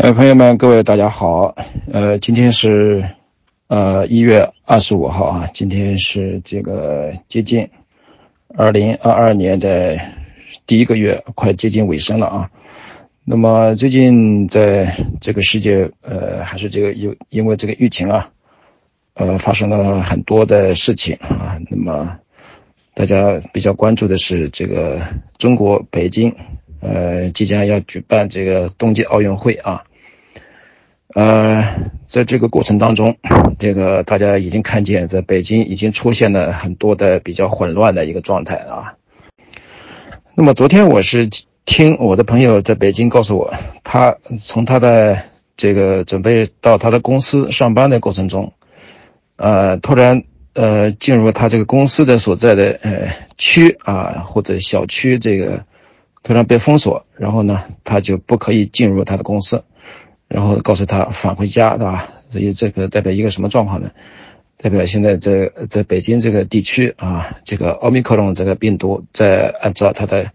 呃，朋友们，各位大家好。呃，今天是呃一月二十五号啊，今天是这个接近二零二二年的第一个月，快接近尾声了啊。那么最近在这个世界，呃，还是这个有因为这个疫情啊，呃，发生了很多的事情啊。那么大家比较关注的是这个中国北京，呃，即将要举办这个冬季奥运会啊。呃，在这个过程当中，这个大家已经看见，在北京已经出现了很多的比较混乱的一个状态啊。那么昨天我是听我的朋友在北京告诉我，他从他的这个准备到他的公司上班的过程中，呃，突然呃进入他这个公司的所在的呃区啊或者小区，这个突然被封锁，然后呢，他就不可以进入他的公司。然后告诉他返回家，对吧？所以这个代表一个什么状况呢？代表现在在在北京这个地区啊，这个奥密克戎这个病毒在按照它的，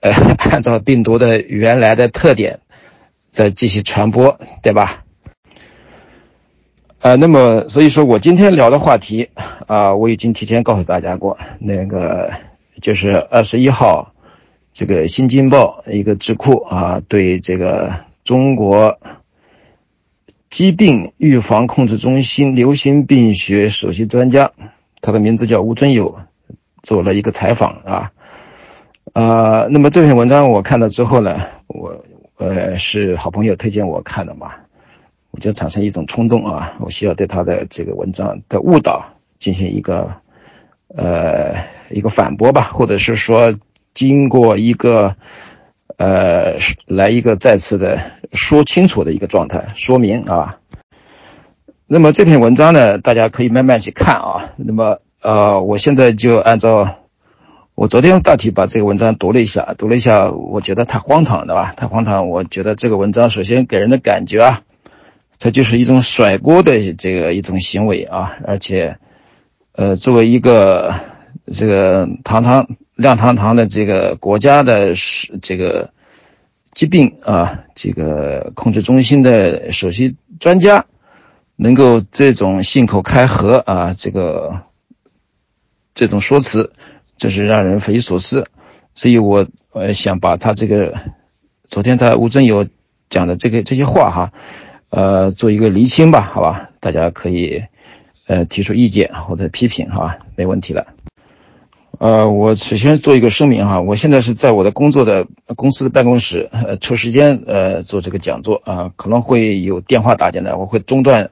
呃，按照病毒的原来的特点在继续传播，对吧？呃，那么所以说我今天聊的话题啊，我已经提前告诉大家过，那个就是二十一号这个《新京报》一个智库啊，对这个。中国疾病预防控制中心流行病学首席专家，他的名字叫吴尊友，做了一个采访啊，啊，那么这篇文章我看了之后呢，我呃是好朋友推荐我看的嘛，我就产生一种冲动啊，我需要对他的这个文章的误导进行一个呃一个反驳吧，或者是说经过一个。呃，来一个再次的说清楚的一个状态说明啊。那么这篇文章呢，大家可以慢慢去看啊。那么呃，我现在就按照我昨天大体把这个文章读了一下，读了一下，我觉得太荒唐，对吧？太荒唐。我觉得这个文章首先给人的感觉啊，它就是一种甩锅的这个一种行为啊，而且呃，作为一个这个堂堂。亮堂堂的这个国家的这个疾病啊，这个控制中心的首席专家，能够这种信口开河啊，这个这种说辞，这是让人匪夷所思。所以我呃想把他这个昨天他吴尊友讲的这个这些话哈，呃做一个厘清吧，好吧，大家可以呃提出意见或者批评，好吧，没问题了。呃，我首先做一个声明哈，我现在是在我的工作的公司的办公室，呃，抽时间呃做这个讲座啊，可能会有电话打进来，我会中断，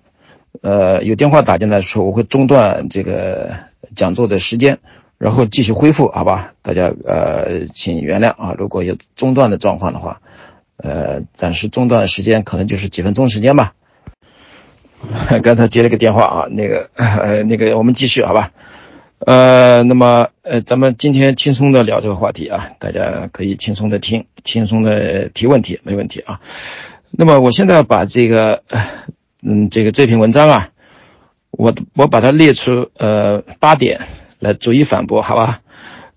呃，有电话打进来的时候，我会中断这个讲座的时间，然后继续恢复，好吧？大家呃，请原谅啊，如果有中断的状况的话，呃，暂时中断的时间可能就是几分钟时间吧。刚才接了个电话啊，那个呃，那个我们继续好吧？呃，那么呃，咱们今天轻松的聊这个话题啊，大家可以轻松的听，轻松的提问题，没问题啊。那么我现在把这个，嗯，这个这篇文章啊，我我把它列出呃八点来逐一反驳，好吧？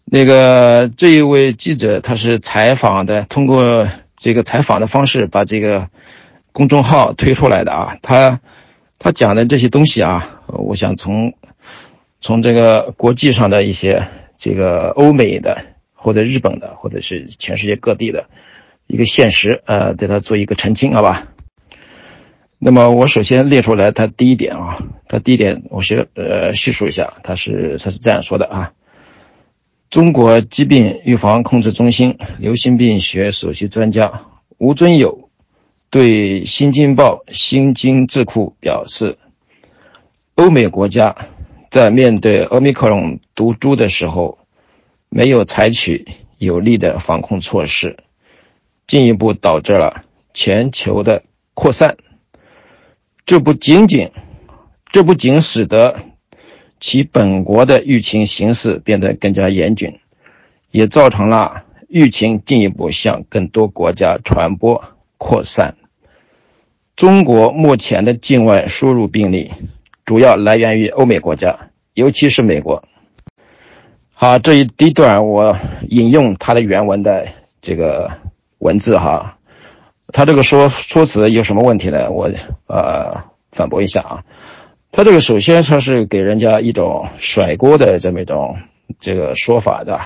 那个这一位记者他是采访的，通过这个采访的方式把这个公众号推出来的啊，他他讲的这些东西啊，我想从。从这个国际上的一些这个欧美的或者日本的或者是全世界各地的一个现实，呃，对他做一个澄清，好吧？那么我首先列出来，他第一点啊，他第一点，我先呃叙述一下，他是他是这样说的啊：中国疾病预防控制中心流行病学首席专家吴尊友对《新京报》新京智库表示，欧美国家。在面对奥密克戎毒株的时候，没有采取有力的防控措施，进一步导致了全球的扩散。这不仅仅，这不仅使得其本国的疫情形势变得更加严峻，也造成了疫情进一步向更多国家传播扩散。中国目前的境外输入病例。主要来源于欧美国家，尤其是美国。好，这一第一段我引用他的原文的这个文字哈，他这个说说辞有什么问题呢？我呃反驳一下啊，他这个首先他是给人家一种甩锅的这么一种这个说法的。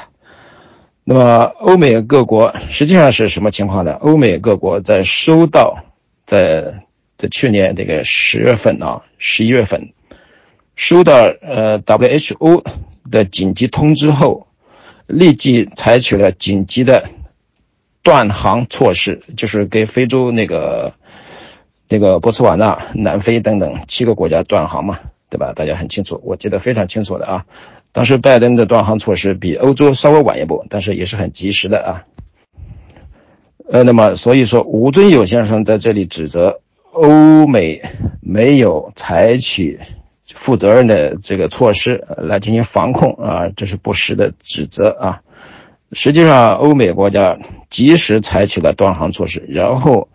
那么欧美各国实际上是什么情况呢？欧美各国在收到在在去年这个十月份啊十一月份收到呃 WHO 的紧急通知后，立即采取了紧急的。断航措施就是给非洲那个、那个波茨瓦纳、南非等等七个国家断航嘛，对吧？大家很清楚，我记得非常清楚的啊。当时拜登的断航措施比欧洲稍微晚一步，但是也是很及时的啊。呃，那么所以说，吴尊友先生在这里指责欧美没有采取负责任的这个措施来进行防控啊，这是不实的指责啊。实际上，欧美国家及时采取了断航措施，然后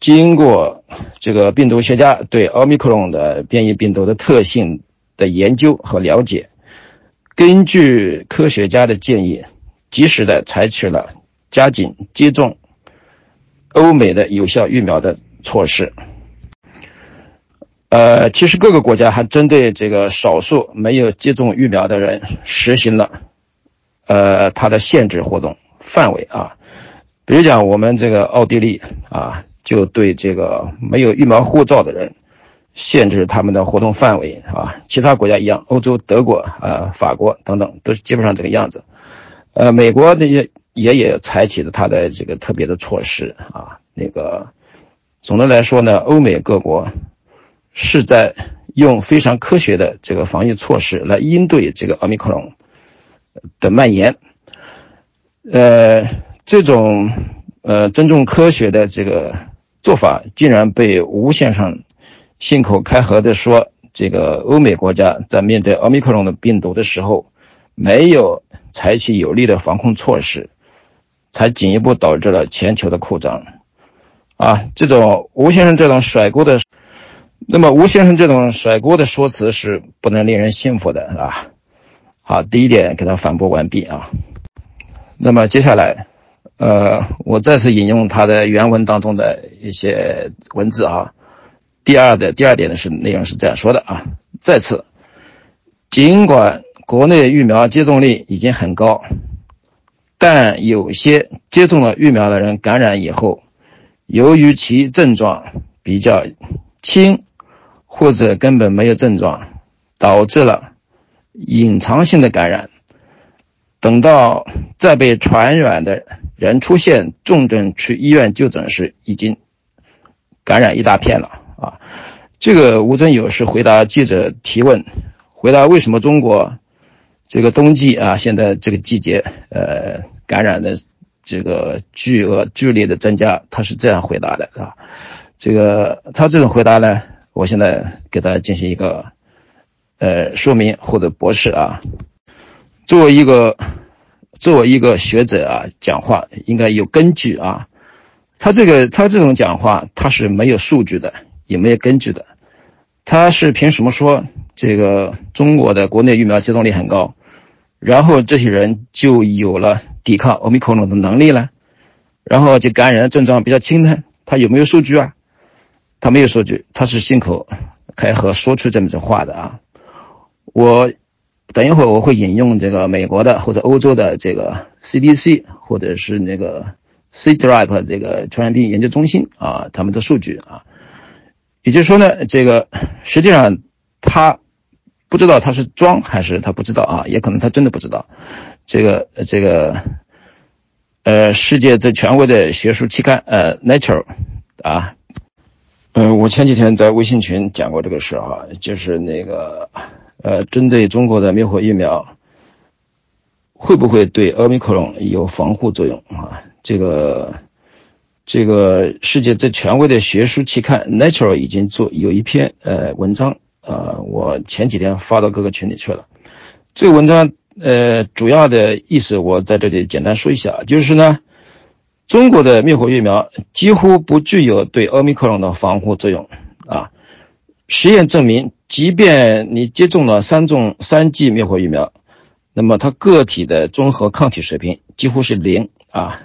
经过这个病毒学家对奥密克戎的变异病毒的特性的研究和了解，根据科学家的建议，及时的采取了加紧接种欧美的有效疫苗的措施。呃，其实各个国家还针对这个少数没有接种疫苗的人实行了。呃，它的限制活动范围啊，比如讲我们这个奥地利啊，就对这个没有疫苗护照的人限制他们的活动范围啊。其他国家一样，欧洲德国啊、法国等等都是基本上这个样子。呃，美国那些也也采取了它的这个特别的措施啊。那个总的来说呢，欧美各国是在用非常科学的这个防疫措施来应对这个奥密克戎。的蔓延，呃，这种呃尊重科学的这个做法，竟然被吴先生信口开河的说，这个欧美国家在面对奥密克戎的病毒的时候，没有采取有力的防控措施，才进一步导致了全球的扩张。啊，这种吴先生这种甩锅的，那么吴先生这种甩锅的说辞是不能令人信服的，啊。好，第一点给他反驳完毕啊。那么接下来，呃，我再次引用他的原文当中的一些文字啊。第二的第二点呢是内容是这样说的啊：再次，尽管国内疫苗接种率已经很高，但有些接种了疫苗的人感染以后，由于其症状比较轻，或者根本没有症状，导致了。隐藏性的感染，等到再被传染的人出现重症去医院就诊时，已经感染一大片了啊！这个吴尊友是回答记者提问，回答为什么中国这个冬季啊，现在这个季节呃感染的这个巨额剧烈的增加，他是这样回答的啊。这个他这种回答呢，我现在给大家进行一个。呃，说明或者博士啊，作为一个作为一个学者啊，讲话应该有根据啊。他这个他这种讲话，他是没有数据的，也没有根据的。他是凭什么说这个中国的国内疫苗接种率很高，然后这些人就有了抵抗奥密克戎的能力呢？然后就感染症状比较轻呢？他有没有数据啊？他没有数据，他是信口开河说出这么句话的啊。我等一会儿我会引用这个美国的或者欧洲的这个 CDC 或者是那个 CDRAP 这个传染病研究中心啊，他们的数据啊，也就是说呢，这个实际上他不知道他是装还是他不知道啊，也可能他真的不知道。这个这个呃，世界最权威的学术期刊呃 Nature 啊，嗯，我前几天在微信群讲过这个事哈，就是那个。呃，针对中国的灭活疫苗，会不会对奥密克戎有防护作用啊？这个，这个世界最权威的学术期刊《Nature》已经做有一篇呃文章，呃，我前几天发到各个群里去了。这个文章呃主要的意思，我在这里简单说一下，就是呢，中国的灭活疫苗几乎不具有对奥密克戎的防护作用啊。实验证明。即便你接种了三种三剂灭活疫苗，那么它个体的综合抗体水平几乎是零啊。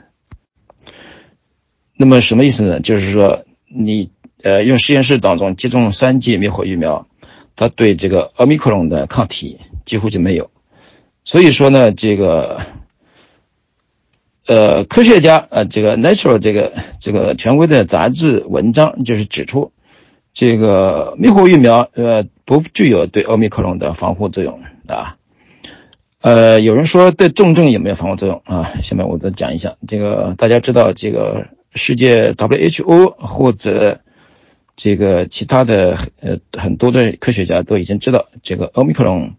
那么什么意思呢？就是说你呃用实验室当中接种三剂灭活疫苗，它对这个奥密克戎的抗体几乎就没有。所以说呢，这个呃科学家呃这个 Nature 这个这个权威的杂志文章就是指出，这个灭活疫苗呃不具有对奥密克戎的防护作用啊。呃，有人说对重症有没有防护作用啊？下面我再讲一下。这个大家知道，这个世界 WHO 或者这个其他的呃很多的科学家都已经知道，这个奥密克戎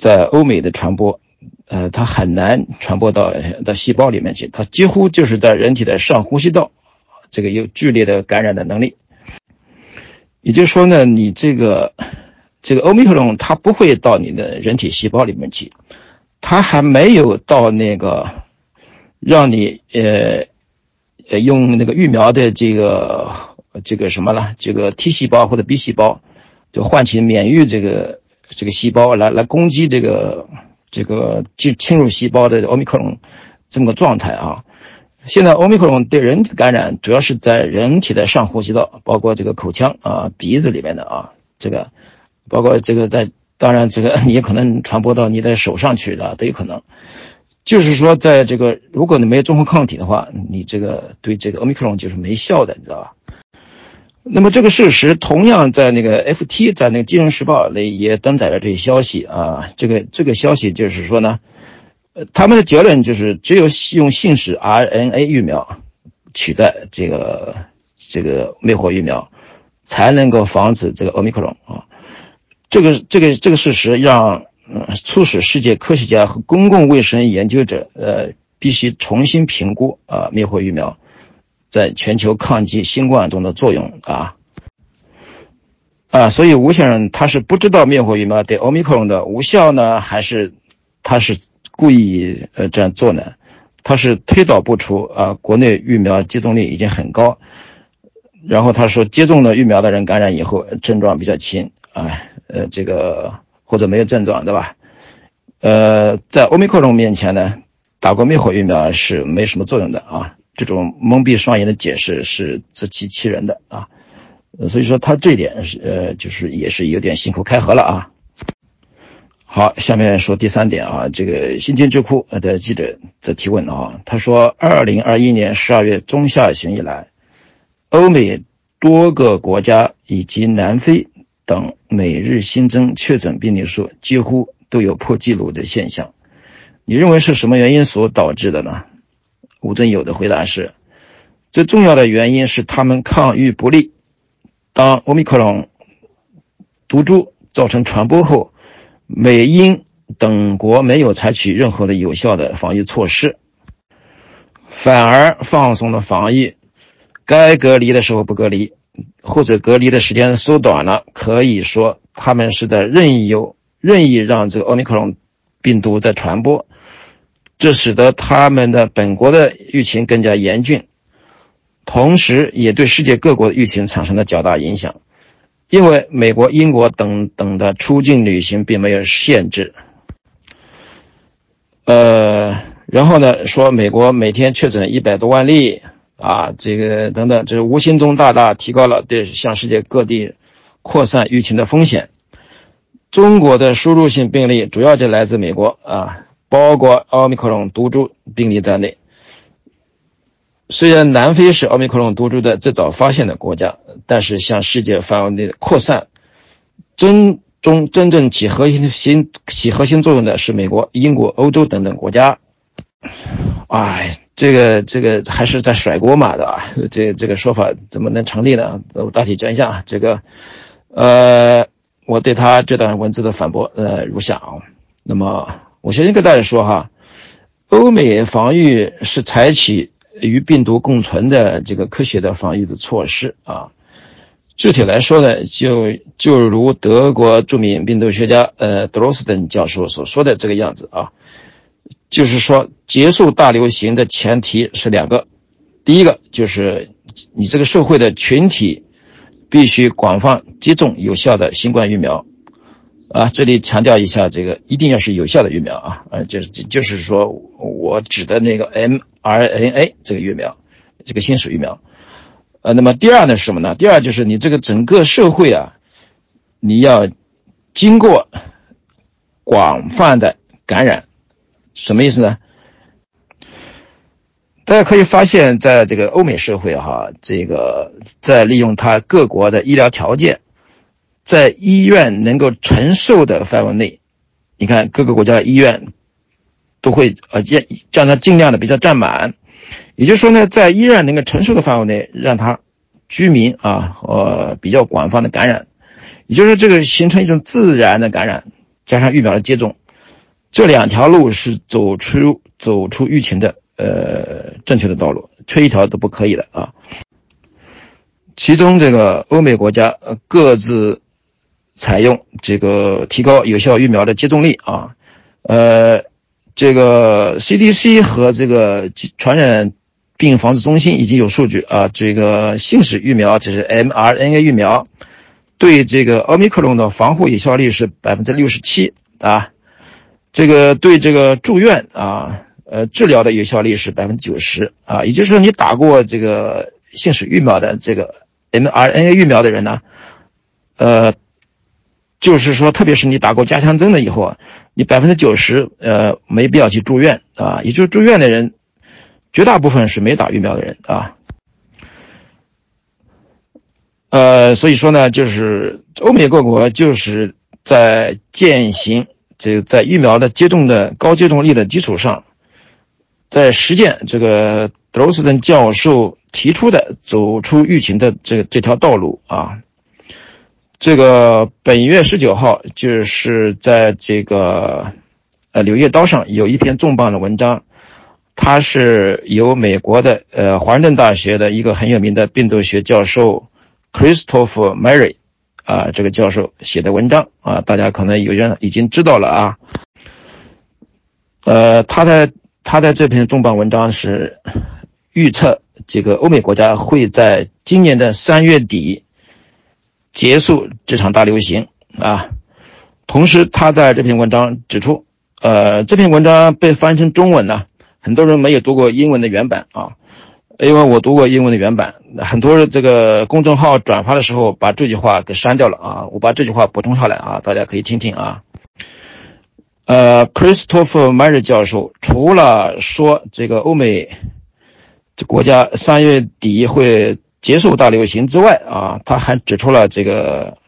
在欧美的传播，呃，它很难传播到到细胞里面去，它几乎就是在人体的上呼吸道，这个有剧烈的感染的能力。也就是说呢，你这个。这个欧米克戎它不会到你的人体细胞里面去，它还没有到那个让你呃呃用那个疫苗的这个这个什么了，这个 T 细胞或者 B 细胞就唤起免疫这个这个细胞来来攻击这个这个进侵入细胞的欧米克戎这么个状态啊。现在欧米克戎对人体感染主要是在人体的上呼吸道，包括这个口腔啊鼻子里面的啊这个。包括这个在，当然这个 也可能传播到你的手上去的都有可能。就是说，在这个如果你没有中和抗体的话，你这个对这个奥密克戎就是没效的，你知道吧？那么这个事实同样在那个 FT 在那个《金融时报》里也登载了这些消息啊。这个这个消息就是说呢，呃，他们的结论就是只有用信使 RNA 疫苗取代这个这个灭活疫苗，才能够防止这个奥密克戎啊。这个这个这个事实让呃促使世界科学家和公共卫生研究者呃必须重新评估啊灭活疫苗在全球抗击新冠中的作用啊啊，所以吴先生他是不知道灭活疫苗对奥密克戎的无效呢，还是他是故意呃这样做呢？他是推导不出啊国内疫苗接种率已经很高，然后他说接种了疫苗的人感染以后症状比较轻啊。呃，这个或者没有症状，对吧？呃，在欧米克戎面前呢，打过灭活疫苗是没什么作用的啊。这种蒙蔽双眼的解释是自欺欺人的啊。所以说他这一点是呃，就是也是有点信口开河了啊。好，下面说第三点啊，这个新天智库的记者在提问啊，他说，二零二一年十二月中下旬以来，欧美多个国家以及南非。等每日新增确诊病例数几乎都有破纪录的现象，你认为是什么原因所导致的呢？吴尊友的回答是：最重要的原因是他们抗御不力。当奥密克戎毒株造成传播后，美英等国没有采取任何的有效的防御措施，反而放松了防疫，该隔离的时候不隔离。或者隔离的时间缩短了，可以说他们是在任意有任意让这个奥密克戎病毒在传播，这使得他们的本国的疫情更加严峻，同时也对世界各国的疫情产生了较大影响。因为美国、英国等等的出境旅行并没有限制，呃，然后呢，说美国每天确诊一百多万例。啊，这个等等，这无形中大大提高了对向世界各地扩散疫情的风险。中国的输入性病例主要就来自美国啊，包括奥密克戎毒株病例在内。虽然南非是奥密克戎毒株的最早发现的国家，但是向世界范围内的扩散，真中真正起核心起核心作用的是美国、英国、欧洲等等国家。哎。这个这个还是在甩锅嘛，的啊？这这个说法怎么能成立呢？我大体讲一下这个，呃，我对他这段文字的反驳，呃，如下啊。那么，我先跟大家说哈，欧美防御是采取与病毒共存的这个科学的防御的措施啊。具体来说呢，就就如德国著名病毒学家呃德罗斯登教授所说的这个样子啊。就是说，结束大流行的前提是两个，第一个就是你这个社会的群体必须广泛接种有效的新冠疫苗，啊，这里强调一下，这个一定要是有效的疫苗啊，啊，就是就是说我指的那个 mRNA 这个疫苗，这个新式疫苗。呃，那么第二呢是什么呢？第二就是你这个整个社会啊，你要经过广泛的感染，什么意思呢？大家可以发现，在这个欧美社会哈，这个在利用它各国的医疗条件，在医院能够承受的范围内，你看各个国家医院都会呃让让它尽量的比较占满。也就是说呢，在医院能够承受的范围内，让他居民啊呃比较广泛的感染，也就是说这个形成一种自然的感染，加上疫苗的接种，这两条路是走出走出疫情的呃正确的道路，缺一条都不可以的啊。其中这个欧美国家各自采用这个提高有效疫苗的接种率啊，呃，这个 CDC 和这个传染。病防治中心已经有数据啊，这个信使疫苗就是 mRNA 疫苗，对这个奥密克戎的防护有效率是百分之六十七啊，这个对这个住院啊呃治疗的有效率是百分之九十啊，也就是说你打过这个信使疫苗的这个 mRNA 疫苗的人呢，呃，就是说特别是你打过加强针了以后啊，你百分之九十呃没必要去住院啊，也就是住院的人。绝大部分是没打疫苗的人啊，呃，所以说呢，就是欧美各国就是在践行这个在疫苗的接种的高接种率的基础上，在实践这个德罗斯顿教授提出的走出疫情的这这条道路啊。这个本月十九号就是在这个呃《柳叶刀》上有一篇重磅的文章。它是由美国的呃华盛顿大学的一个很有名的病毒学教授 Christopher Mary 啊，这个教授写的文章啊，大家可能有人已经知道了啊。呃，他的他的这篇重磅文章是预测这个欧美国家会在今年的三月底结束这场大流行啊。同时，他在这篇文章指出，呃，这篇文章被翻译成中文呢。很多人没有读过英文的原版啊，因为我读过英文的原版，很多这个公众号转发的时候把这句话给删掉了啊，我把这句话补充下来啊，大家可以听听啊。呃，Christopher Mary 教授除了说这个欧美这国家三月底会结束大流行之外啊，他还指出了这个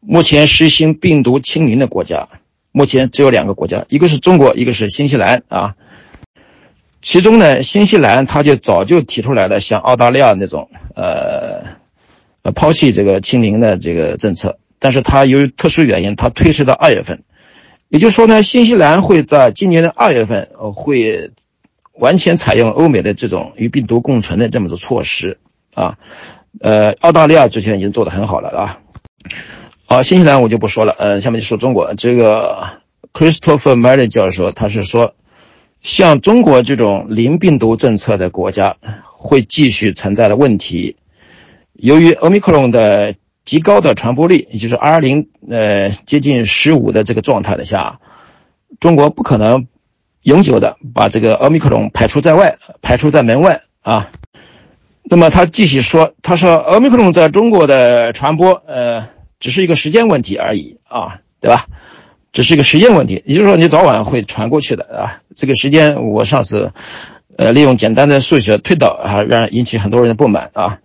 目前实行病毒清零的国家，目前只有两个国家，一个是中国，一个是新西兰啊。其中呢，新西兰他就早就提出来了，像澳大利亚那种，呃，呃，抛弃这个清零的这个政策，但是他由于特殊原因，他推迟到二月份。也就是说呢，新西兰会在今年的二月份，呃，会完全采用欧美的这种与病毒共存的这么多措施啊。呃，澳大利亚之前已经做得很好了啊。好，新西兰我就不说了，呃，下面就说中国。这个 Christopher Mary 教授他是说。像中国这种零病毒政策的国家，会继续存在的问题。由于奥密克戎的极高的传播率，也就是 R 零呃接近十五的这个状态的下，中国不可能永久的把这个奥密克戎排除在外，排除在门外啊。那么他继续说，他说奥密克戎在中国的传播，呃，只是一个时间问题而已啊，对吧？只是一个时间问题，也就是说你早晚会传过去的啊。这个时间我上次，呃，利用简单的数学推导啊，让引起很多人的不满啊。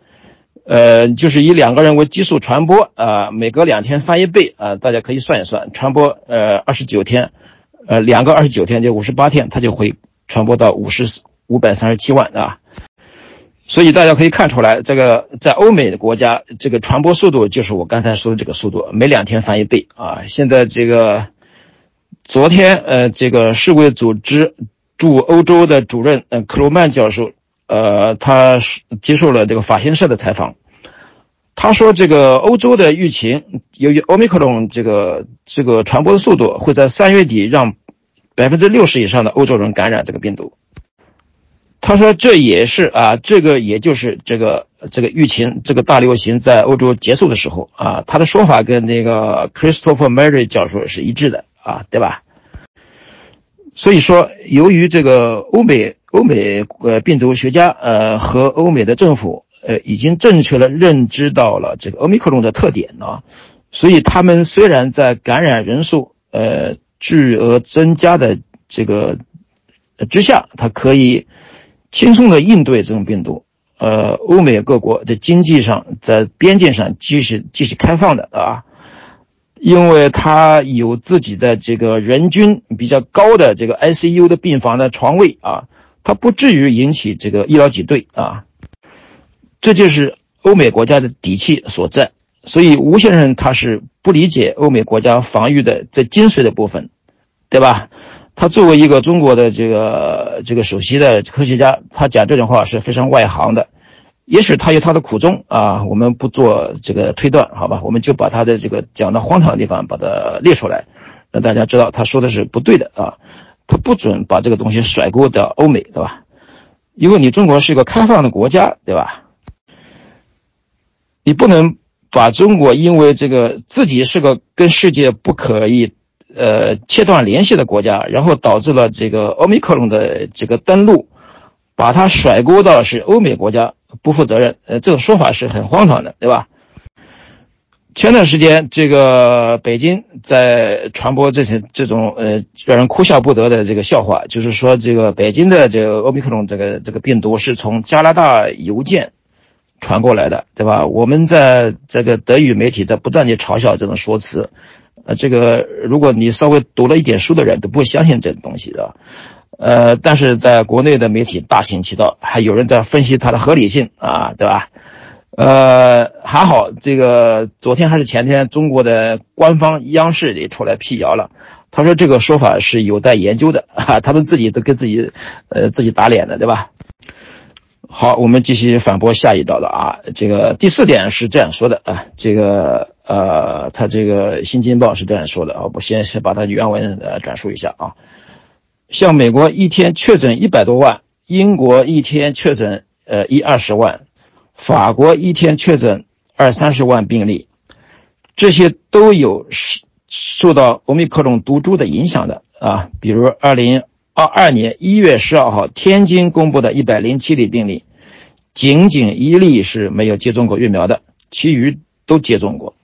呃，就是以两个人为基数传播啊，每隔两天翻一倍啊，大家可以算一算，传播呃二十九天，呃两个二十九天就五十八天，它就会传播到五十五百三十七万啊。所以大家可以看出来，这个在欧美的国家，这个传播速度就是我刚才说的这个速度，每两天翻一倍啊。现在这个。昨天，呃，这个世卫组织驻欧洲的主任，呃，克鲁曼教授，呃，他接受了这个法新社的采访。他说，这个欧洲的疫情由于奥密克戎这个这个传播的速度，会在三月底让百分之六十以上的欧洲人感染这个病毒。他说，这也是啊，这个也就是这个这个疫情这个大流行在欧洲结束的时候啊，他的说法跟那个 Christopher Mary 教授是一致的。啊，对吧？所以说，由于这个欧美欧美呃病毒学家呃和欧美的政府呃已经正确的认知到了这个欧米克戎的特点啊，所以他们虽然在感染人数呃巨额增加的这个之下，它可以轻松的应对这种病毒。呃，欧美各国在经济上在边境上继续继续开放的啊。因为它有自己的这个人均比较高的这个 ICU 的病房的床位啊，它不至于引起这个医疗挤兑啊，这就是欧美国家的底气所在。所以吴先生他是不理解欧美国家防御的这精髓的部分，对吧？他作为一个中国的这个这个首席的科学家，他讲这种话是非常外行的。也许他有他的苦衷啊，我们不做这个推断，好吧？我们就把他的这个讲的荒唐的地方把它列出来，让大家知道他说的是不对的啊。他不准把这个东西甩锅到欧美，对吧？因为你中国是一个开放的国家，对吧？你不能把中国因为这个自己是个跟世界不可以呃切断联系的国家，然后导致了这个奥密克戎的这个登陆，把它甩锅到是欧美国家。不负责任，呃，这个说法是很荒唐的，对吧？前段时间，这个北京在传播这些这种呃让人哭笑不得的这个笑话，就是说这个北京的这个奥密克戎这个这个病毒是从加拿大邮件传过来的，对吧？我们在这个德语媒体在不断地嘲笑这种说辞，呃，这个如果你稍微读了一点书的人都不会相信这东西的。呃，但是在国内的媒体大行其道，还有人在分析它的合理性啊，对吧？呃，还好，这个昨天还是前天，中国的官方央视也出来辟谣了，他说这个说法是有待研究的啊，他们自己都跟自己呃自己打脸的，对吧？好，我们继续反驳下一道的啊，这个第四点是这样说的啊，这个呃，他这个《新京报》是这样说的啊，我先先把它原文呃转述一下啊。像美国一天确诊一百多万，英国一天确诊呃一二十万，法国一天确诊二三十万病例，这些都有受受到欧米克戎毒株的影响的啊。比如二零二二年一月十二号，天津公布的一百零七例病例，仅仅一例是没有接种过疫苗的，其余都接种过，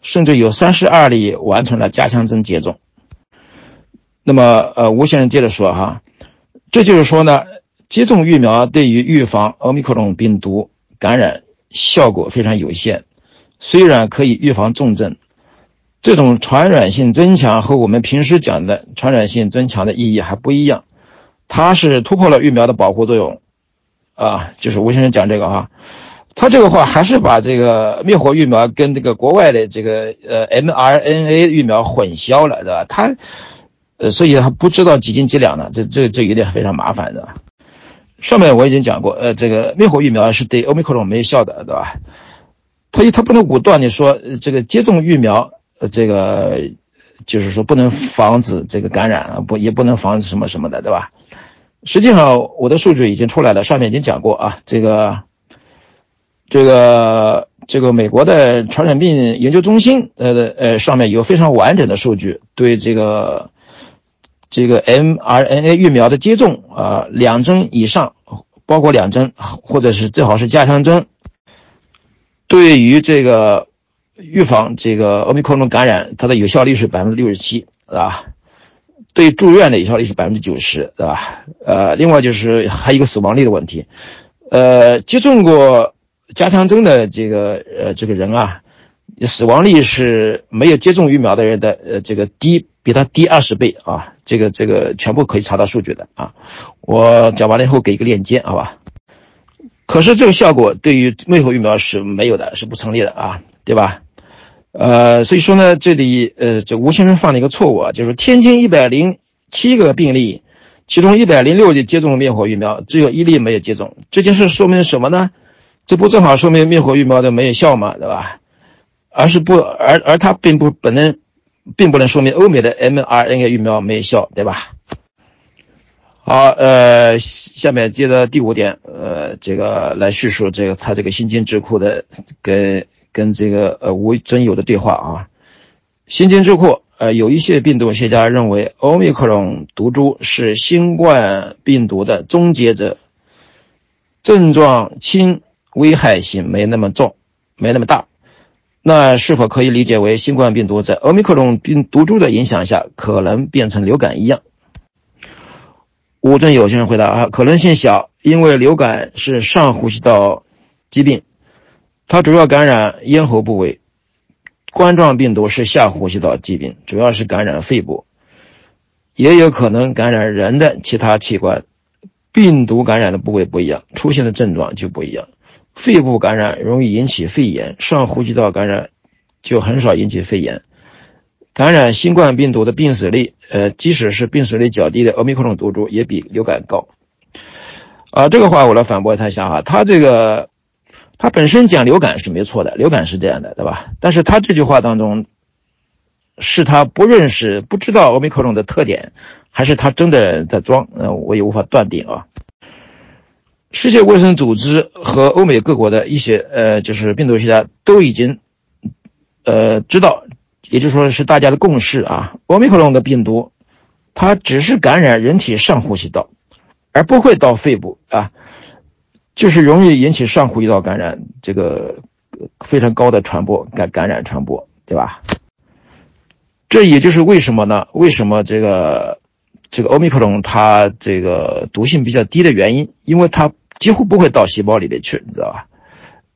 甚至有三十二例完成了加强针接种。那么，呃，吴先生接着说哈，这就是说呢，接种疫苗对于预防奥密克戎病毒感染效果非常有限，虽然可以预防重症，这种传染性增强和我们平时讲的传染性增强的意义还不一样，它是突破了疫苗的保护作用，啊，就是吴先生讲这个哈，他这个话还是把这个灭活疫苗跟这个国外的这个呃 mRNA 疫苗混淆了，对吧？他。呃，所以他不知道几斤几两的，这这这有点非常麻烦的。上面我已经讲过，呃，这个灭活疫苗是对欧米克戎没效的，对吧？他他不能武断的说，这个接种疫苗，呃，这个就是说不能防止这个感染啊，不也不能防止什么什么的，对吧？实际上我的数据已经出来了，上面已经讲过啊，这个这个这个美国的传染病研究中心，呃呃，上面有非常完整的数据，对这个。这个 mRNA 疫苗的接种啊，两针以上，包括两针，或者是最好是加强针，对于这个预防这个奥密克戎感染，它的有效率是百分之六十七，是吧？对住院的有效率是百分之九十，对吧？呃，另外就是还有一个死亡率的问题，呃，接种过加强针的这个呃这个人啊，死亡率是没有接种疫苗的人的呃这个低。比它低二十倍啊！这个这个全部可以查到数据的啊！我讲完了以后给一个链接，好吧？可是这个效果对于灭活疫苗是没有的，是不成立的啊，对吧？呃，所以说呢，这里呃，这吴先生犯了一个错误啊，就是天津一百零七个病例，其中一百零六例接种了灭活疫苗，只有一例没有接种，这件事说明什么呢？这不正好说明灭活疫苗的没有效吗？对吧？而是不而而它并不本能。并不能说明欧美的 mRNA 疫苗没有效，对吧？好，呃，下面接着第五点，呃，这个来叙述这个他这个新津智库的跟跟这个呃吴尊友的对话啊。新京智库，呃，有一些病毒学家认为，欧密克戎毒株是新冠病毒的终结者，症状轻，危害性没那么重，没那么大。那是否可以理解为新冠病毒在欧密克戎病毒株的影响下，可能变成流感一样？吴尊友先生回答啊，可能性小，因为流感是上呼吸道疾病，它主要感染咽喉部位；冠状病毒是下呼吸道疾病，主要是感染肺部，也有可能感染人的其他器官。病毒感染的部位不一样，出现的症状就不一样。肺部感染容易引起肺炎，上呼吸道感染就很少引起肺炎。感染新冠病毒的病死率，呃，即使是病死率较低的奥密克戎毒株，也比流感高。啊，这个话我来反驳他一下哈，他这个他本身讲流感是没错的，流感是这样的，对吧？但是他这句话当中，是他不认识、不知道奥密克戎的特点，还是他真的在装？呃，我也无法断定啊。世界卫生组织和欧美各国的一些呃，就是病毒学家都已经呃知道，也就是说是大家的共识啊。奥密克戎的病毒，它只是感染人体上呼吸道，而不会到肺部啊，就是容易引起上呼吸道感染，这个非常高的传播感感染传播，对吧？这也就是为什么呢？为什么这个？这个欧米克戎它这个毒性比较低的原因，因为它几乎不会到细胞里面去，你知道吧？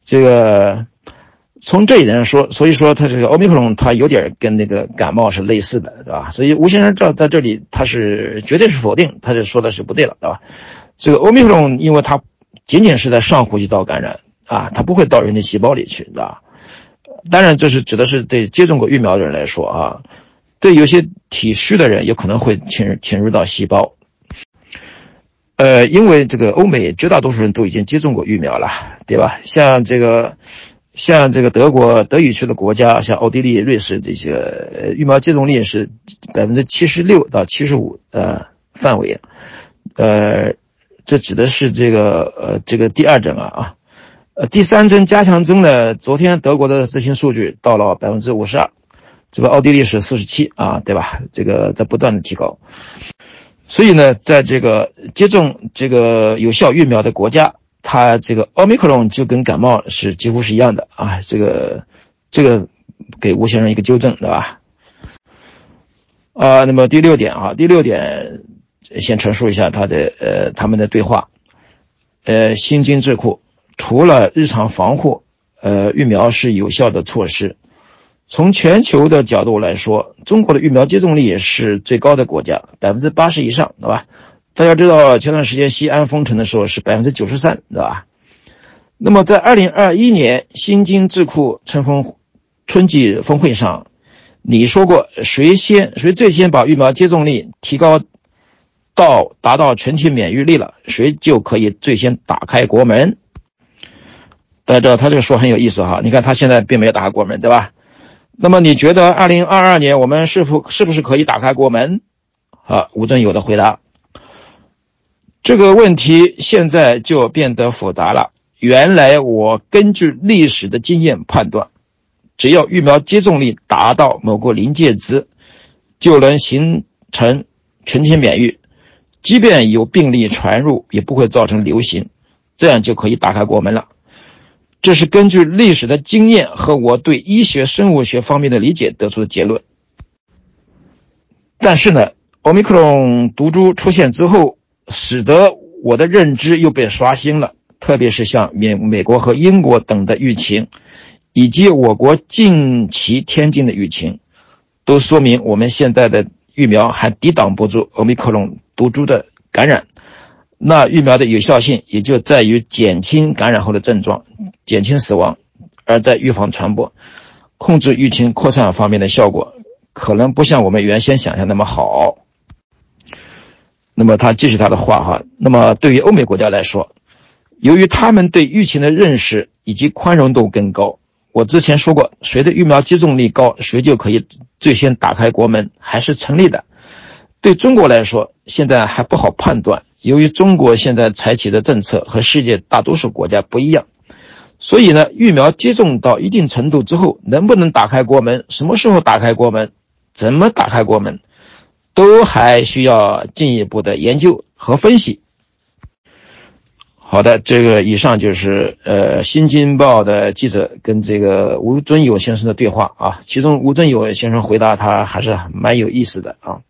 这个从这一点上说，所以说它这个欧米克戎它有点跟那个感冒是类似的，对吧？所以吴先生这在这里他是绝对是否定，他就说的是不对了，对吧？这个欧米克戎因为它仅仅是在上呼吸道感染啊，它不会到人的细胞里去，知道？当然这是指的是对接种过疫苗的人来说啊。对有些体虚的人，有可能会侵入侵入到细胞。呃，因为这个欧美绝大多数人都已经接种过疫苗了，对吧？像这个，像这个德国德语区的国家，像奥地利、瑞士这些，疫苗接种率是百分之七十六到七十五呃范围。呃，这指的是这个呃这个第二针啊啊，呃第三针加强针呢，昨天德国的最新数据到了百分之五十二。这个奥地利是四十七啊，对吧？这个在不断的提高，所以呢，在这个接种这个有效疫苗的国家，它这个奥密克戎就跟感冒是几乎是一样的啊。这个这个给吴先生一个纠正，对吧？啊，那么第六点啊，第六点先陈述一下他的呃他们的对话。呃，新津智库除了日常防护，呃，疫苗是有效的措施。从全球的角度来说，中国的疫苗接种率也是最高的国家，百分之八十以上，对吧？大家知道前段时间西安封城的时候是百分之九十三，对吧？那么在二零二一年新津智库春风春季峰会上，你说过谁先谁最先把疫苗接种率提高到达到全体免疫力了，谁就可以最先打开国门。大家知道他这个说很有意思哈，你看他现在并没有打开国门，对吧？那么你觉得二零二二年我们是否是不是可以打开国门？啊，吴尊友的回答。这个问题现在就变得复杂了。原来我根据历史的经验判断，只要疫苗接种率达到某个临界值，就能形成群体免疫，即便有病例传入，也不会造成流行，这样就可以打开国门了。这是根据历史的经验和我对医学生物学方面的理解得出的结论。但是呢，奥密克戎毒株出现之后，使得我的认知又被刷新了。特别是像美美国和英国等的疫情，以及我国近期天津的疫情，都说明我们现在的疫苗还抵挡不住奥密克戎毒株的感染。那疫苗的有效性也就在于减轻感染后的症状，减轻死亡，而在预防传播、控制疫情扩散方面的效果，可能不像我们原先想象那么好。那么他继续他的话哈，那么对于欧美国家来说，由于他们对疫情的认识以及宽容度更高，我之前说过，谁的疫苗接种率高，谁就可以最先打开国门，还是成立的。对中国来说，现在还不好判断。由于中国现在采取的政策和世界大多数国家不一样，所以呢，疫苗接种到一定程度之后，能不能打开国门，什么时候打开国门，怎么打开国门，都还需要进一步的研究和分析。好的，这个以上就是呃《新京报》的记者跟这个吴尊友先生的对话啊，其中吴尊友先生回答他还是蛮有意思的啊。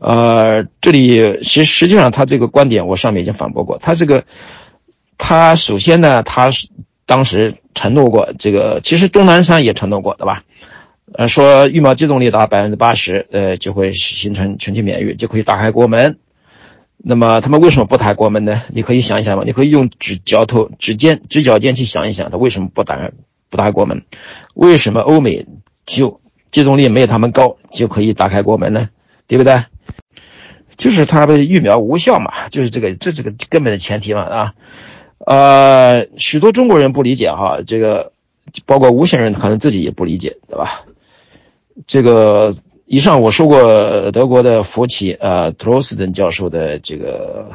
呃，这里其实实际上他这个观点我上面已经反驳过，他这个他首先呢，他当时承诺过这个，其实钟南山也承诺过，对吧？呃，说疫苗接种率达百分之八十，呃，就会形成群体免疫，就可以打开国门。那么他们为什么不打开国门呢？你可以想一想嘛，你可以用指脚头、指尖、指脚尖去想一想，他为什么不打开不打开国门？为什么欧美就接种率没有他们高就可以打开国门呢？对不对？就是他的疫苗无效嘛，就是这个这这个根本的前提嘛啊。呃，许多中国人不理解哈，这个包括吴先生可能自己也不理解，对吧？这个。以上我说过德国的福奇呃特罗斯登教授的这个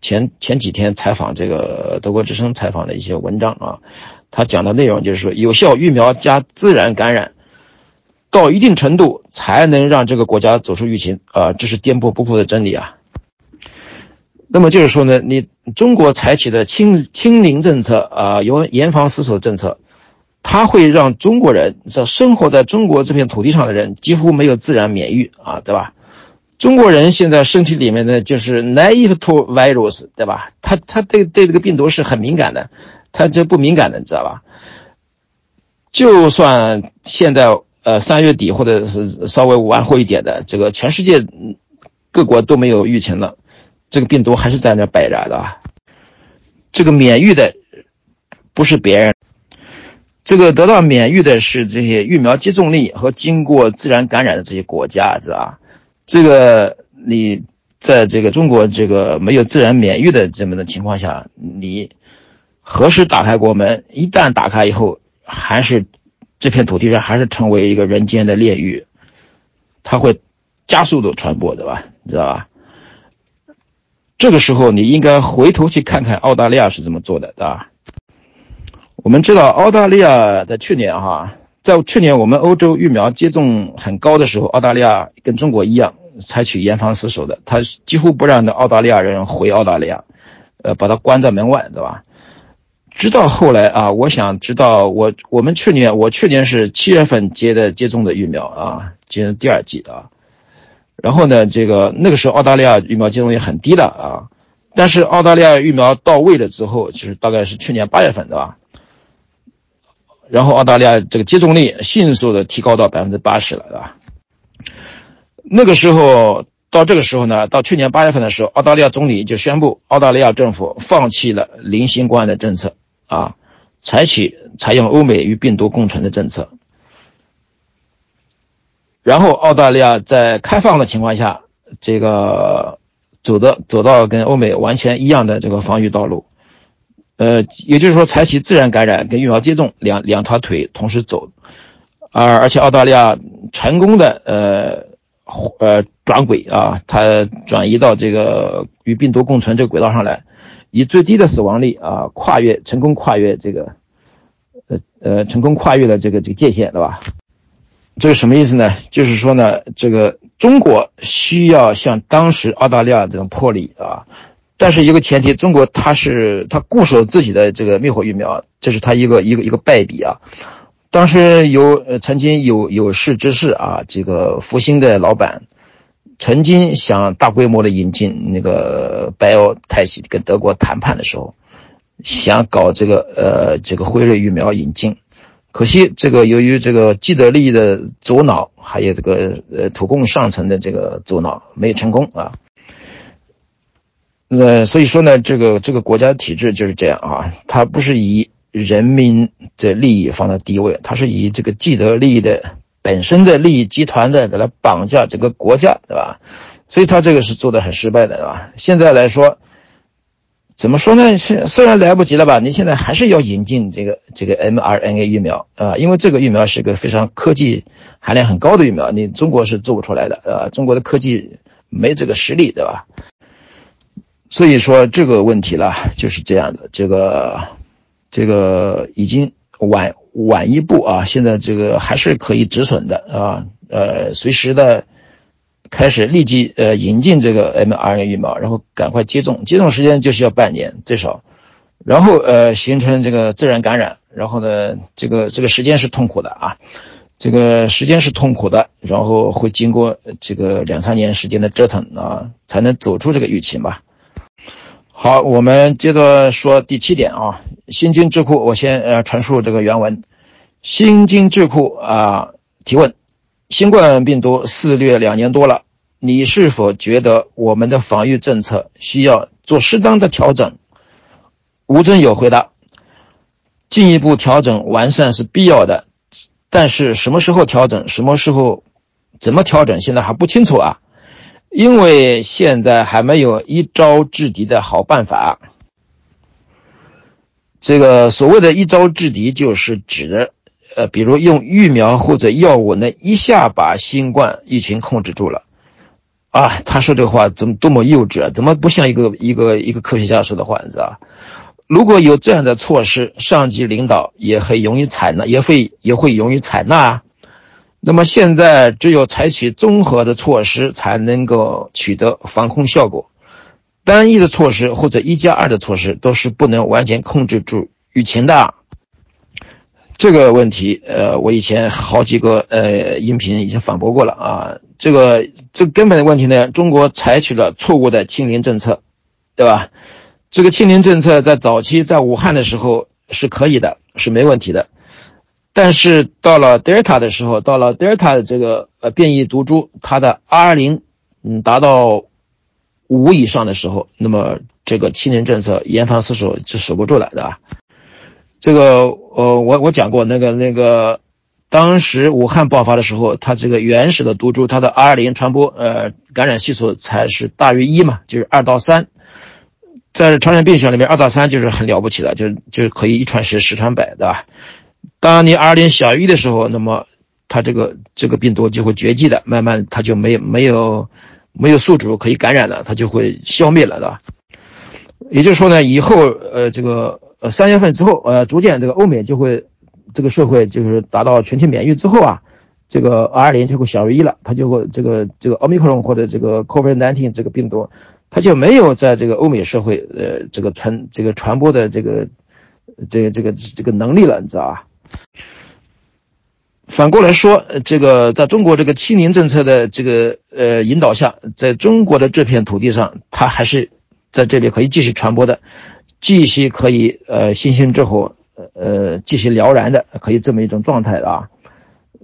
前前几天采访这个德国之声采访的一些文章啊，他讲的内容就是说有效疫苗加自然感染到一定程度才能让这个国家走出疫情啊，这是颠扑不破的真理啊。那么就是说呢，你中国采取的清清零政策啊，有严防死守政策。它会让中国人这生活在中国这片土地上的人几乎没有自然免疫啊，对吧？中国人现在身体里面的就是 naive to virus，对吧？他他对对这个病毒是很敏感的，他就不敏感的，你知道吧？就算现在呃三月底或者是稍微往后一点的，这个全世界各国都没有疫情了，这个病毒还是在那摆着的。这个免疫的不是别人。这个得到免疫的是这些疫苗接种力和经过自然感染的这些国家，知道吧？这个你在这个中国这个没有自然免疫的这么的情况下，你何时打开国门？一旦打开以后，还是这片土地上还是成为一个人间的炼狱，它会加速的传播，对吧？你知道吧？这个时候你应该回头去看看澳大利亚是怎么做的，对吧？我们知道，澳大利亚在去年哈，在去年我们欧洲疫苗接种很高的时候，澳大利亚跟中国一样，采取严防死守的，他几乎不让那澳大利亚人回澳大利亚，呃，把他关在门外，对吧？直到后来啊，我想知道我我们去年我去年是七月份接的接种的疫苗啊，接第二剂的，然后呢，这个那个时候澳大利亚疫苗接种率很低的啊，但是澳大利亚疫苗到位了之后，就是大概是去年八月份，对吧？然后澳大利亚这个接种率迅速的提高到百分之八十了，对吧？那个时候到这个时候呢，到去年八月份的时候，澳大利亚总理就宣布，澳大利亚政府放弃了零新冠的政策啊，采取采用欧美与病毒共存的政策。然后澳大利亚在开放的情况下，这个走的走到跟欧美完全一样的这个防御道路。呃，也就是说，采取自然感染跟疫苗接种两两条腿同时走，而而且澳大利亚成功的呃呃转轨啊，它转移到这个与病毒共存这个轨道上来，以最低的死亡率啊跨越成功跨越这个呃呃成功跨越了这个这个界限，对吧？这个什么意思呢？就是说呢，这个中国需要像当时澳大利亚这种魄力啊。但是一个前提，中国它是它固守自己的这个灭活疫苗，这是它一个一个一个败笔啊。当时有呃曾经有有识之士啊，这个福星的老板，曾经想大规模的引进那个白俄泰西跟德国谈判的时候，想搞这个呃这个辉瑞疫苗引进，可惜这个由于这个既得利益的阻挠，还有这个呃土共上层的这个阻挠，没有成功啊。呃，所以说呢，这个这个国家体制就是这样啊，它不是以人民的利益放在第一位，它是以这个既得利益的本身的利益集团的来绑架这个国家，对吧？所以他这个是做的很失败的，对吧？现在来说，怎么说呢？虽虽然来不及了吧，你现在还是要引进这个这个 mRNA 疫苗啊，因为这个疫苗是个非常科技含量很高的疫苗，你中国是做不出来的，啊，中国的科技没这个实力，对吧？所以说这个问题了就是这样的，这个这个已经晚晚一步啊，现在这个还是可以止损的啊，呃，随时的开始立即呃引进这个 mRNA 疫苗，然后赶快接种，接种时间就需要半年最少，然后呃形成这个自然感染，然后呢，这个这个时间是痛苦的啊。这个时间是痛苦的，然后会经过这个两三年时间的折腾啊，才能走出这个疫情吧。好，我们接着说第七点啊，新津智库，我先呃陈述这个原文。新经智库啊提问：新冠病毒肆虐两年多了，你是否觉得我们的防御政策需要做适当的调整？吴尊友回答：进一步调整完善是必要的。但是什么时候调整，什么时候怎么调整，现在还不清楚啊，因为现在还没有一招制敌的好办法。这个所谓的一招制敌，就是指的，呃，比如用疫苗或者药物，能一下把新冠疫情控制住了。啊，他说这话怎么多么幼稚啊？怎么不像一个一个一个科学家说的话，你知道？如果有这样的措施，上级领导也很容易采纳，也会也会容易采纳啊。那么现在只有采取综合的措施，才能够取得防控效果。单一的措施或者一加二的措施，都是不能完全控制住疫情的。这个问题，呃，我以前好几个呃音频已经反驳过了啊。这个这根本的问题呢，中国采取了错误的清零政策，对吧？这个清零政策在早期在武汉的时候是可以的，是没问题的。但是到了德尔塔的时候，到了德尔塔的这个呃变异毒株，它的 R 零嗯达到五以上的时候，那么这个清零政策严防死守就守不住了，对吧？这个呃我我讲过那个那个当时武汉爆发的时候，它这个原始的毒株，它的 R 零传播呃感染系数才是大于一嘛，就是二到三。在传染病学里面，二到三就是很了不起的，就就可以一传十，十传百，对吧？当你 R 零小于一的时候，那么它这个这个病毒就会绝迹的，慢慢它就没有没有没有宿主可以感染了，它就会消灭了，对吧？也就是说呢，以后呃这个呃三月份之后，呃逐渐这个欧美就会这个社会就是达到群体免疫之后啊，这个 R 零就会小于一了，它就会这个这个奥密克戎或者这个 COVID-19 这个病毒。它就没有在这个欧美社会，呃，这个传这个传播的这个，这个这个这个能力了，你知道吧？反过来说，这个在中国这个清零政策的这个呃引导下，在中国的这片土地上，它还是在这里可以继续传播的，继续可以呃星星之火，呃继续燎燃的，可以这么一种状态的啊。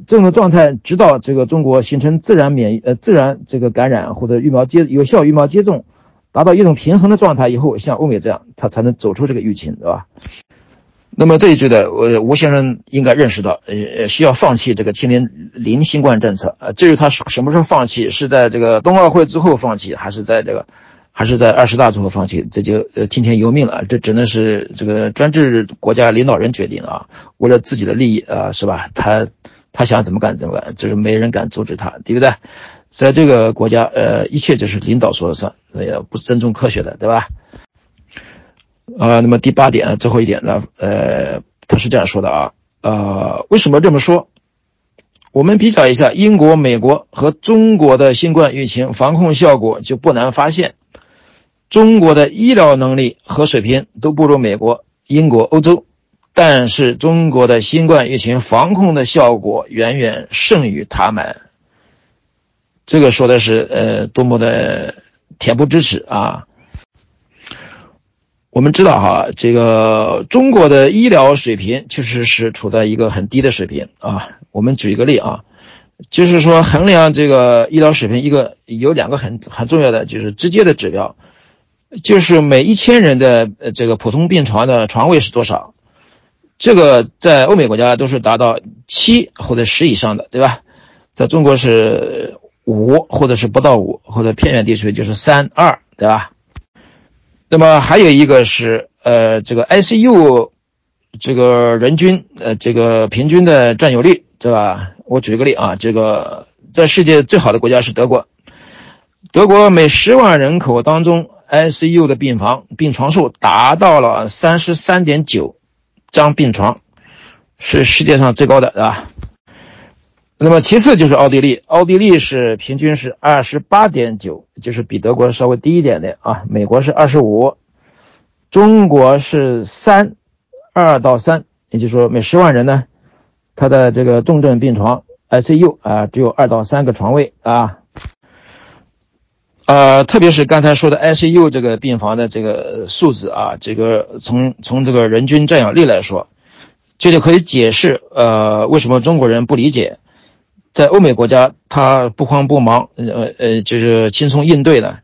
这种状态，直到这个中国形成自然免疫呃自然这个感染或者疫苗接有效疫苗接种。达到一种平衡的状态以后，像欧美这样，它才能走出这个疫情，对吧？那么这一句的，我吴先生应该认识到，呃，需要放弃这个清零零新冠政策呃。至于他什么时候放弃，是在这个冬奥会之后放弃，还是在这个，还是在二十大之后放弃，这就呃听天由命了。这只能是这个专制国家领导人决定啊，为了自己的利益啊，是吧？他他想怎么干怎么干，就是没人敢阻止他，对不对？在这个国家，呃，一切就是领导说了算，也不尊重科学的，对吧？啊，那么第八点，最后一点呢，呃，他是这样说的啊，呃，为什么这么说？我们比较一下英国、美国和中国的新冠疫情防控效果，就不难发现，中国的医疗能力和水平都不如美国、英国、欧洲，但是中国的新冠疫情防控的效果远远胜于他们。这个说的是呃多么的恬不知耻啊！我们知道哈，这个中国的医疗水平确实是处在一个很低的水平啊。我们举一个例啊，就是说衡量这个医疗水平，一个有两个很很重要的就是直接的指标，就是每一千人的呃这个普通病床的床位是多少？这个在欧美国家都是达到七或者十以上的，对吧？在中国是。五或者是不到五，或者偏远地区就是三二，对吧？那么还有一个是呃，这个 ICU 这个人均呃这个平均的占有率，对吧？我举个例啊，这个在世界最好的国家是德国，德国每十万人口当中 ICU 的病房病床数达到了三十三点九，张病床，是世界上最高的，对吧？那么其次就是奥地利，奥地利是平均是二十八点九，就是比德国稍微低一点的啊。美国是二十五，中国是三，二到三，也就是说每十万人呢，他的这个重症病床 ICU 啊只有二到三个床位啊。呃，特别是刚才说的 ICU 这个病房的这个数字啊，这个从从这个人均占有率来说，这就可以解释呃为什么中国人不理解。在欧美国家，他不慌不忙，呃呃，就是轻松应对的，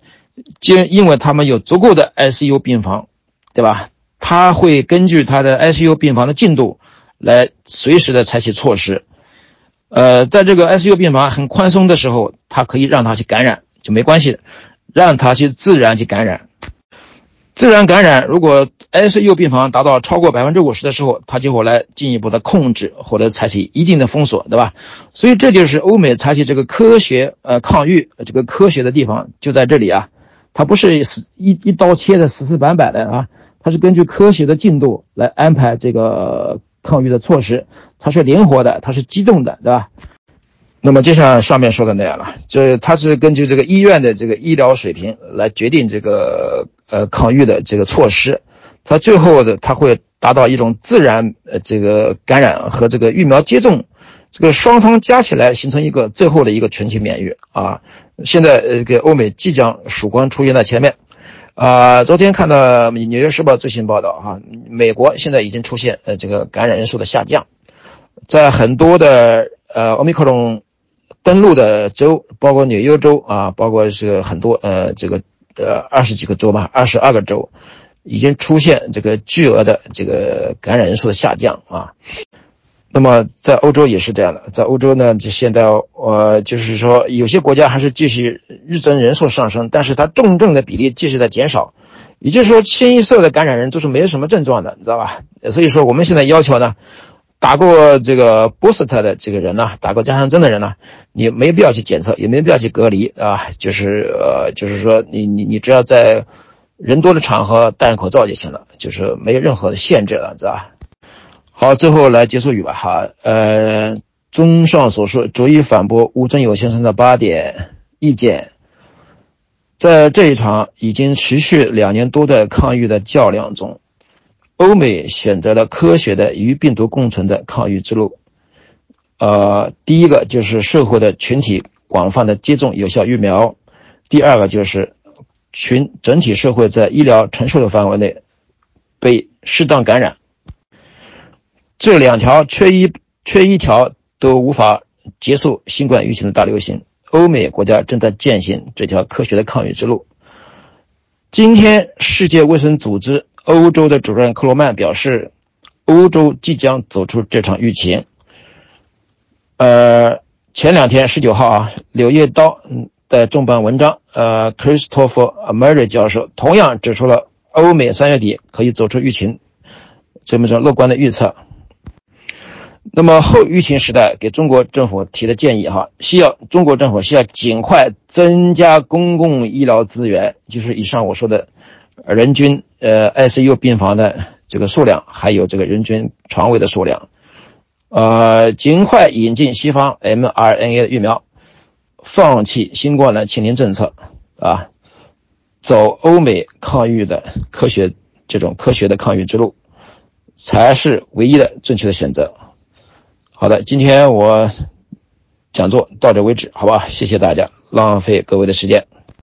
就因为他们有足够的 ICU 病房，对吧？他会根据他的 ICU 病房的进度来随时的采取措施。呃，在这个 ICU 病房很宽松的时候，他可以让他去感染就没关系的，让他去自然去感染。自然感染，如果 ICU 病房达到超过百分之五十的时候，它就会来进一步的控制或者采取一定的封锁，对吧？所以这就是欧美采取这个科学呃抗御这个科学的地方就在这里啊，它不是死一一刀切的死死板板的啊，它是根据科学的进度来安排这个抗御的措施，它是灵活的，它是机动的，对吧？那么就像上面说的那样了，就是它是根据这个医院的这个医疗水平来决定这个呃抗疫的这个措施，它最后的它会达到一种自然呃这个感染和这个疫苗接种，这个双方加起来形成一个最后的一个群体免疫啊。现在呃给欧美即将曙光出现在前面，啊，昨天看到纽约时报最新报道哈，美国现在已经出现呃这个感染人数的下降，在很多的呃奥密克戎。登陆的州包括纽约州啊，包括这个很多呃这个呃二十几个州吧，二十二个州已经出现这个巨额的这个感染人数的下降啊。那么在欧洲也是这样的，在欧洲呢，就现在呃就是说有些国家还是继续日增人数上升，但是它重症的比例继续在减少，也就是说清一色的感染人都是没有什么症状的，你知道吧？所以说我们现在要求呢。打过这个 booster 的这个人呢，打过加强针的人呢，你没必要去检测，也没必要去隔离啊，就是呃，就是说你你你只要在人多的场合戴上口罩就行了，就是没有任何的限制了，知道吧？好，最后来结束语吧，哈，呃，综上所述，逐一反驳吴尊友先生的八点意见，在这一场已经持续两年多的抗疫的较量中。欧美选择了科学的与病毒共存的抗疫之路，呃，第一个就是社会的群体广泛的接种有效疫苗，第二个就是群整体社会在医疗承受的范围内被适当感染，这两条缺一缺一条都无法结束新冠疫情的大流行。欧美国家正在践行这条科学的抗疫之路。今天，世界卫生组织。欧洲的主任克罗曼表示，欧洲即将走出这场疫情。呃，前两天十九号啊，《柳叶刀》的重磅文章，呃，Christopher Murray 教授同样指出了欧美三月底可以走出疫情这么一种乐观的预测。那么后疫情时代给中国政府提的建议哈，需要中国政府需要尽快增加公共医疗资源，就是以上我说的。人均呃 ICU 病房的这个数量，还有这个人均床位的数量，呃，尽快引进西方 mRNA 的疫苗，放弃新冠的清零政策啊，走欧美抗疫的科学这种科学的抗疫之路，才是唯一的正确的选择。好的，今天我讲座到这为止，好吧？谢谢大家，浪费各位的时间。